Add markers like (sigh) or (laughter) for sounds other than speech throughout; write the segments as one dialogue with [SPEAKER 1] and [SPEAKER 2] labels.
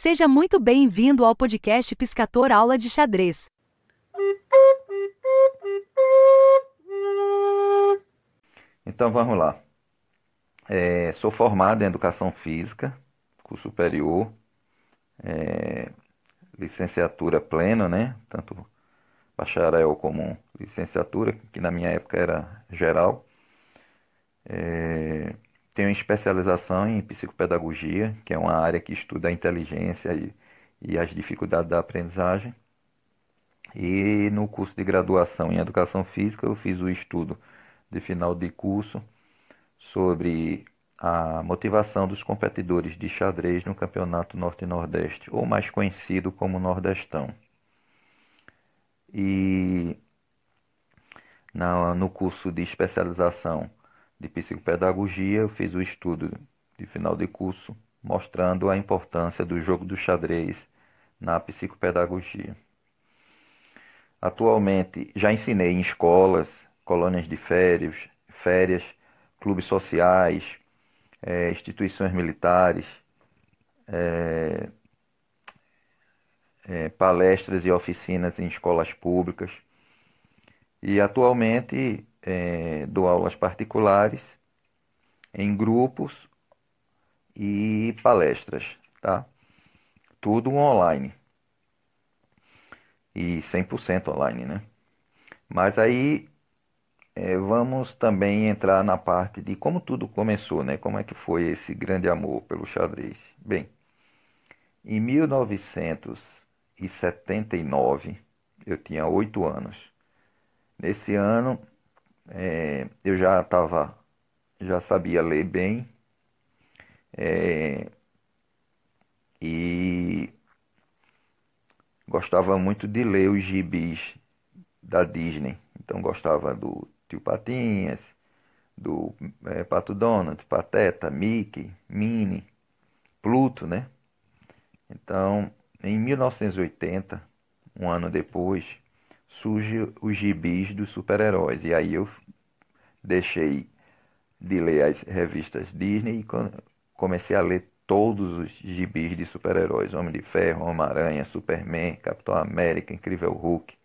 [SPEAKER 1] Seja muito bem-vindo ao podcast Piscator Aula de Xadrez.
[SPEAKER 2] Então vamos lá. É, sou formado em Educação Física, curso superior, é, licenciatura plena, né? Tanto bacharel como licenciatura, que na minha época era geral. É, tenho especialização em psicopedagogia, que é uma área que estuda a inteligência e, e as dificuldades da aprendizagem. E no curso de graduação em educação física, eu fiz o estudo de final de curso sobre a motivação dos competidores de xadrez no Campeonato Norte Nordeste, ou mais conhecido como Nordestão. E na, no curso de especialização de psicopedagogia, eu fiz o estudo de final de curso mostrando a importância do jogo do xadrez na psicopedagogia. Atualmente já ensinei em escolas, colônias de férias, férias clubes sociais, é, instituições militares, é, é, palestras e oficinas em escolas públicas. E atualmente é, dou aulas particulares em grupos e palestras, tá? Tudo online. E 100% online, né? Mas aí é, vamos também entrar na parte de como tudo começou, né? Como é que foi esse grande amor pelo xadrez? Bem, em 1979, eu tinha oito anos. Nesse ano, é, eu já estava, já sabia ler bem é, e gostava muito de ler os gibis da Disney. Então gostava do Tio Patinhas, do é, Pato Donald, Pateta, Mickey, Minnie, Pluto, né? Então, em 1980, um ano depois, surge os gibis dos super-heróis. E aí eu deixei de ler as revistas Disney e comecei a ler todos os gibis de super-heróis. Homem de Ferro, Homem-Aranha, Superman, Capitão América, Incrível Hulk.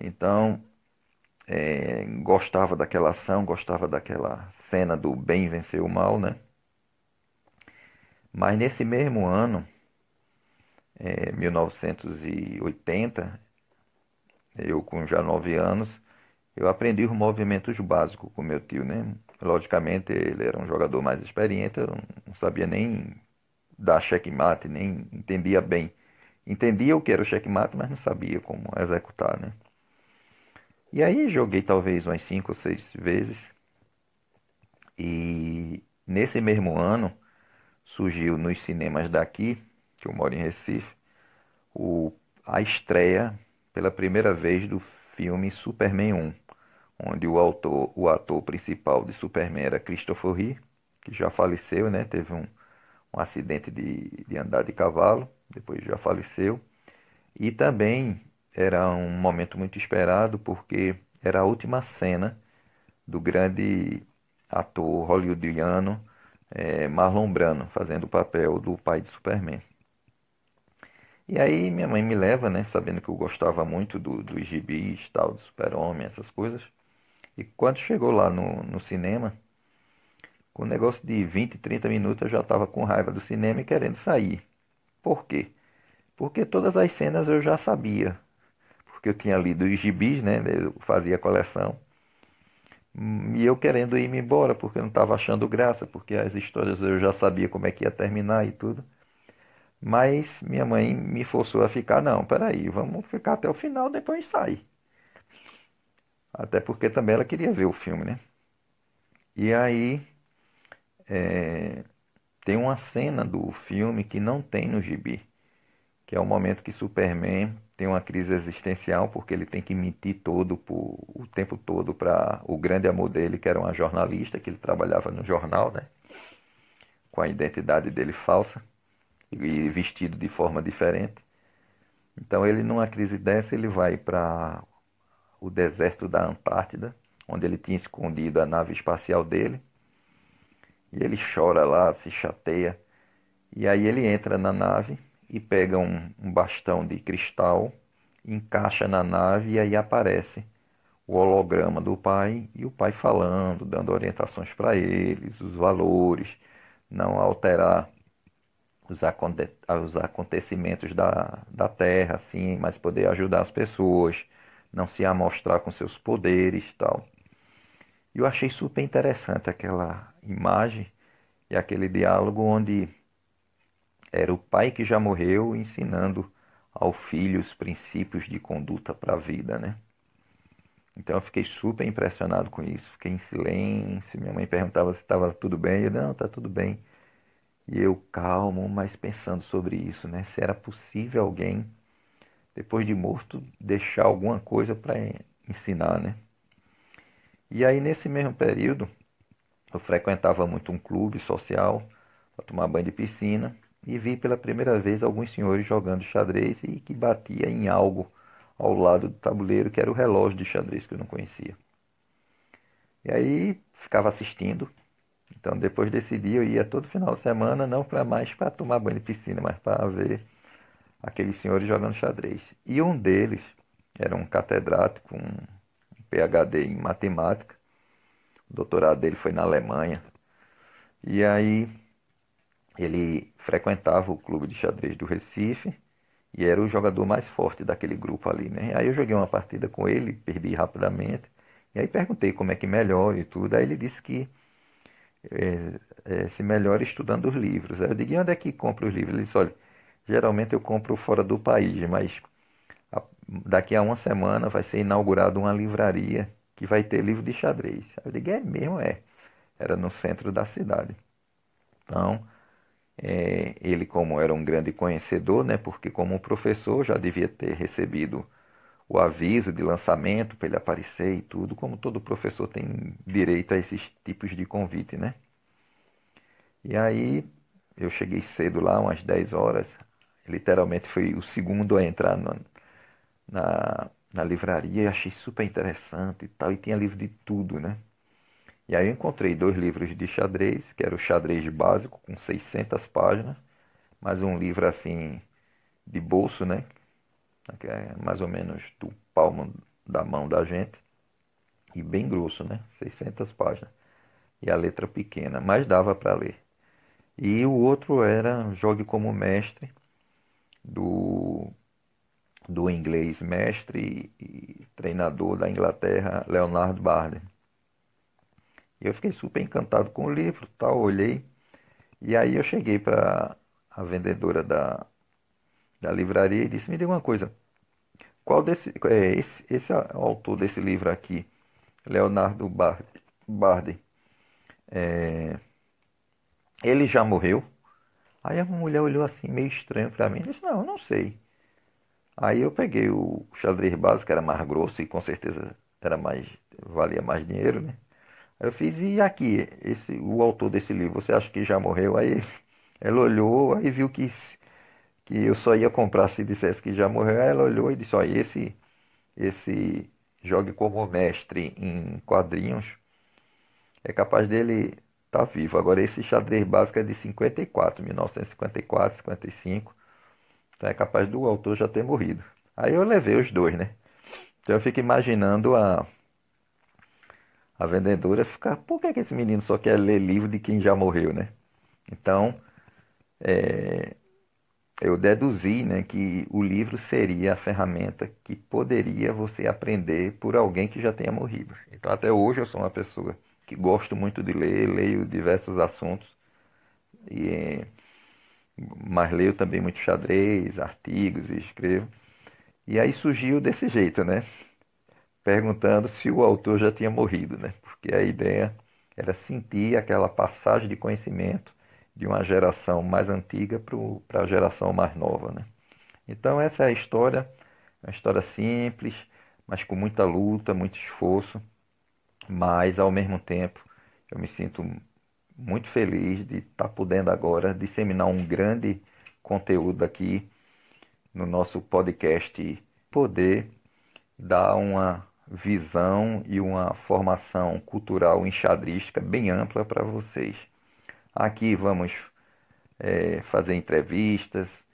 [SPEAKER 2] Então, é, gostava daquela ação, gostava daquela cena do bem vencer o mal, né? Mas nesse mesmo ano, é, 1980, eu com já nove anos, eu aprendi os movimentos básicos com meu tio, né? Logicamente ele era um jogador mais experiente, eu não sabia nem dar checkmate, nem entendia bem. Entendia o que era o checkmate, mas não sabia como executar, né? E aí joguei talvez umas cinco ou seis vezes. E nesse mesmo ano surgiu nos cinemas daqui, que eu moro em Recife, o, a estreia pela primeira vez do filme Superman 1, onde o, autor, o ator principal de Superman era Christopher Reeve, que já faleceu, né? Teve um, um acidente de, de andar de cavalo, depois já faleceu. E também era um momento muito esperado porque era a última cena do grande ator hollywoodiano é, Marlon Brando fazendo o papel do pai de Superman. E aí minha mãe me leva, né, sabendo que eu gostava muito do, dos gibis, tal, do super-homem, essas coisas. E quando chegou lá no, no cinema, com um negócio de 20, 30 minutos eu já estava com raiva do cinema e querendo sair. Por quê? Porque todas as cenas eu já sabia. Porque eu tinha lido os gibis, né, eu fazia coleção. E eu querendo ir-me embora, porque eu não estava achando graça, porque as histórias eu já sabia como é que ia terminar e tudo. Mas minha mãe me forçou a ficar, não, peraí, vamos ficar até o final, depois sai. Até porque também ela queria ver o filme, né? E aí é, tem uma cena do filme que não tem no gibi, que é o momento que Superman tem uma crise existencial porque ele tem que mentir todo por, o tempo todo para o grande amor dele, que era uma jornalista, que ele trabalhava no jornal, né? Com a identidade dele falsa e vestido de forma diferente. Então ele numa crise dessa ele vai para o deserto da Antártida, onde ele tinha escondido a nave espacial dele. E ele chora lá, se chateia. E aí ele entra na nave e pega um, um bastão de cristal, encaixa na nave e aí aparece o holograma do pai e o pai falando, dando orientações para eles, os valores, não alterar os, os acontecimentos da, da Terra, assim, mas poder ajudar as pessoas, não se amostrar com seus poderes tal. Eu achei super interessante aquela imagem e aquele diálogo onde era o pai que já morreu ensinando ao filho os princípios de conduta para a vida, né? Então eu fiquei super impressionado com isso, fiquei em silêncio. Minha mãe perguntava se estava tudo bem, eu não, está tudo bem. E eu calmo, mas pensando sobre isso, né? Se era possível alguém, depois de morto, deixar alguma coisa para ensinar, né? E aí, nesse mesmo período, eu frequentava muito um clube social para tomar banho de piscina e vi pela primeira vez alguns senhores jogando xadrez e que batia em algo ao lado do tabuleiro, que era o relógio de xadrez que eu não conhecia. E aí ficava assistindo então, depois desse dia, eu ia todo final de semana, não para mais para tomar banho de piscina, mas para ver aqueles senhores jogando xadrez. E um deles era um catedrático, um PhD em matemática. O doutorado dele foi na Alemanha. E aí ele frequentava o clube de xadrez do Recife e era o jogador mais forte daquele grupo ali, né? Aí eu joguei uma partida com ele, perdi rapidamente. E aí perguntei como é que melhora e tudo. Aí ele disse que é, é, se melhora estudando os livros. Aí eu digo, e onde é que compra os livros? Ele disse, olha, geralmente eu compro fora do país, mas a, daqui a uma semana vai ser inaugurada uma livraria que vai ter livro de xadrez. Aí eu digo, é mesmo? É. Era no centro da cidade. Então, é, ele como era um grande conhecedor, né, porque como professor já devia ter recebido o aviso de lançamento para ele aparecer e tudo, como todo professor tem direito a esses tipos de convite, né? E aí eu cheguei cedo lá, umas 10 horas, literalmente fui o segundo a entrar no, na, na livraria e achei super interessante e tal, e tinha livro de tudo, né? E aí eu encontrei dois livros de xadrez, que era o xadrez básico, com 600 páginas, mais um livro assim de bolso, né? Que é mais ou menos do palmo da mão da gente, e bem grosso, né? 600 páginas. E a letra pequena, mas dava para ler. E o outro era Jogue como Mestre, do, do inglês mestre e treinador da Inglaterra, Leonard Barden. E eu fiquei super encantado com o livro, tal, olhei. E aí eu cheguei para a vendedora da, da livraria e disse: Me diga uma coisa, qual desse, é, esse, esse autor desse livro aqui, Leonardo Bardi, é, ele já morreu? Aí a mulher olhou assim, meio estranho para mim, e disse: Não, não sei. Aí eu peguei o xadrez básico, que era mais grosso e com certeza era mais, valia mais dinheiro, né? Aí eu fiz, e aqui, esse, o autor desse livro, você acha que já morreu? Aí ela olhou, aí viu que que eu só ia comprar se dissesse que já morreu. Aí ela olhou e disse: Olha, esse, esse jogue como mestre em quadrinhos é capaz dele estar tá vivo. Agora, esse xadrez básico é de 54, 1954, 55. Então é capaz do autor já ter morrido. Aí eu levei os dois, né? Então eu fico imaginando a, a vendedora ficar: por que, que esse menino só quer ler livro de quem já morreu, né? Então, é, eu deduzi né, que o livro seria a ferramenta que poderia você aprender por alguém que já tenha morrido. Então, até hoje, eu sou uma pessoa que gosto muito de ler, leio diversos assuntos, e, mas leio também muito xadrez, artigos e escrevo. E aí surgiu desse jeito, né? Perguntando se o autor já tinha morrido, né? Porque a ideia era sentir aquela passagem de conhecimento de uma geração mais antiga para a geração mais nova. Né? Então essa é a história, uma história simples, mas com muita luta, muito esforço, mas ao mesmo tempo eu me sinto muito feliz de estar tá podendo agora disseminar um grande conteúdo aqui no nosso podcast, poder dar uma visão e uma formação cultural enxadrística bem ampla para vocês. Aqui vamos é, fazer entrevistas,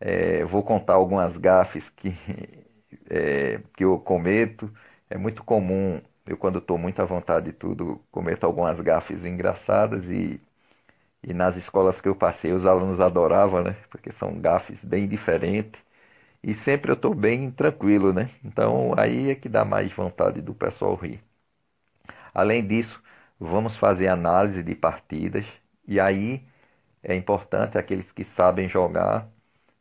[SPEAKER 2] é, vou contar algumas gafes que, (laughs) é, que eu cometo. É muito comum, eu quando estou muito à vontade de tudo, cometo algumas gafes engraçadas e, e nas escolas que eu passei os alunos adoravam, né? Porque são gafes bem diferentes e sempre eu estou bem tranquilo, né? Então aí é que dá mais vontade do pessoal rir. Além disso, vamos fazer análise de partidas e aí é importante aqueles que sabem jogar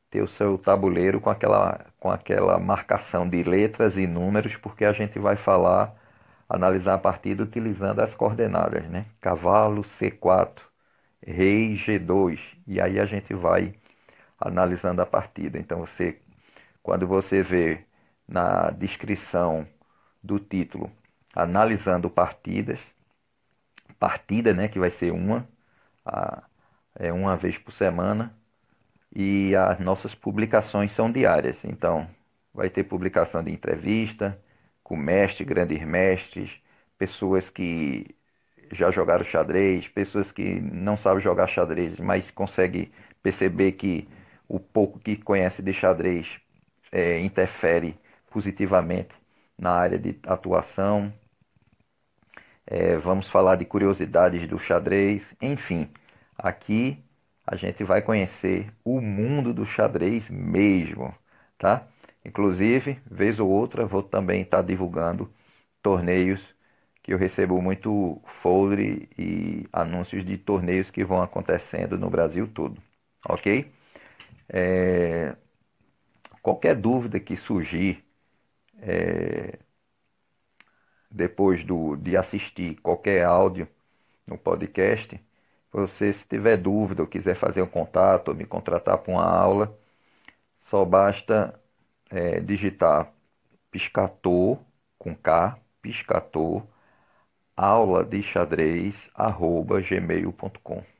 [SPEAKER 2] ter o seu tabuleiro com aquela, com aquela marcação de letras e números, porque a gente vai falar, analisar a partida utilizando as coordenadas, né? Cavalo C4, rei G2, e aí a gente vai analisando a partida. Então você, quando você vê na descrição do título analisando partidas, partida, né, que vai ser uma, a, é uma vez por semana, e as nossas publicações são diárias. Então, vai ter publicação de entrevista com mestres, grandes mestres, pessoas que já jogaram xadrez, pessoas que não sabem jogar xadrez, mas conseguem perceber que o pouco que conhece de xadrez é, interfere positivamente na área de atuação. É, vamos falar de curiosidades do xadrez, enfim, aqui a gente vai conhecer o mundo do xadrez mesmo, tá? Inclusive, vez ou outra, vou também estar tá divulgando torneios que eu recebo muito folder e anúncios de torneios que vão acontecendo no Brasil todo, ok? É... Qualquer dúvida que surgir é... depois do, de assistir qualquer áudio no podcast, você, se tiver dúvida ou quiser fazer um contato ou me contratar para uma aula, só basta é, digitar piscator com K, piscator, aula de xadrez, arroba gmail.com.